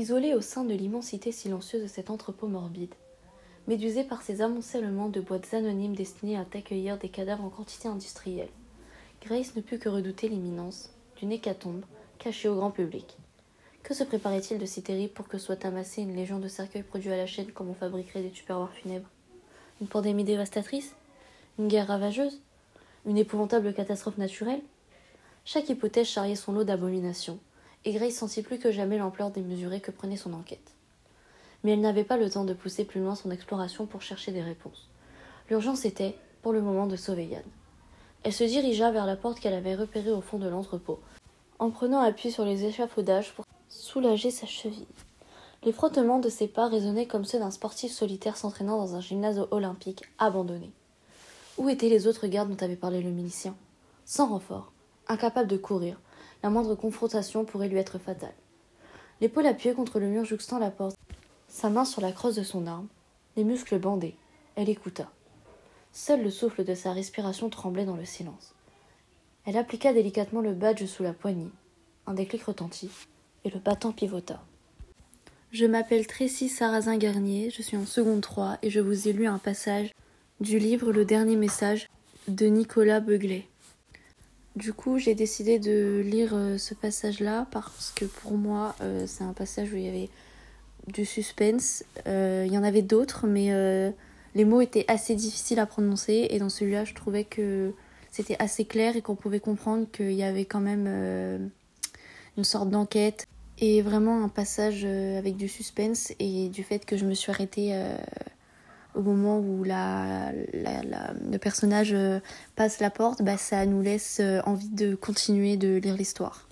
Isolé au sein de l'immensité silencieuse de cet entrepôt morbide, médusé par ces amoncellements de boîtes anonymes destinées à accueillir des cadavres en quantité industrielle, Grace ne put que redouter l'imminence d'une hécatombe cachée au grand public. Que se préparait-il de si terrible pour que soit amassée une légion de cercueils produits à la chaîne comme on fabriquerait des tupperwares funèbres? Une pandémie dévastatrice? Une guerre ravageuse? Une épouvantable catastrophe naturelle? Chaque hypothèse charriait son lot d'abominations, et Grace sentit plus que jamais l'ampleur démesurée que prenait son enquête. Mais elle n'avait pas le temps de pousser plus loin son exploration pour chercher des réponses. L'urgence était, pour le moment, de sauver Yann. Elle se dirigea vers la porte qu'elle avait repérée au fond de l'entrepôt, en prenant appui sur les échafaudages pour soulager sa cheville. Les frottements de ses pas résonnaient comme ceux d'un sportif solitaire s'entraînant dans un gymnase olympique abandonné. Où étaient les autres gardes dont avait parlé le milicien? Sans renfort, incapable de courir, la moindre confrontation pourrait lui être fatale. L'épaule appuyée contre le mur jouxtant la porte, sa main sur la crosse de son arme, les muscles bandés, elle écouta. Seul le souffle de sa respiration tremblait dans le silence. Elle appliqua délicatement le badge sous la poignée. Un déclic retentit, et le battant pivota. Je m'appelle Tracy Sarrazin Garnier, je suis en seconde 3 et je vous ai lu un passage du livre Le dernier message de Nicolas Beuglet. Du coup, j'ai décidé de lire euh, ce passage-là parce que pour moi, euh, c'est un passage où il y avait du suspense. Euh, il y en avait d'autres, mais les mots étaient assez difficiles à prononcer et dans celui-là, je trouvais que c'était assez clair et qu'on pouvait comprendre qu'il y avait quand même une sorte d'enquête et vraiment un passage avec du suspense et du fait que je me suis arrêtée au moment où la, le personnage passe la porte, bah, ça nous laisse envie de continuer de lire l'histoire.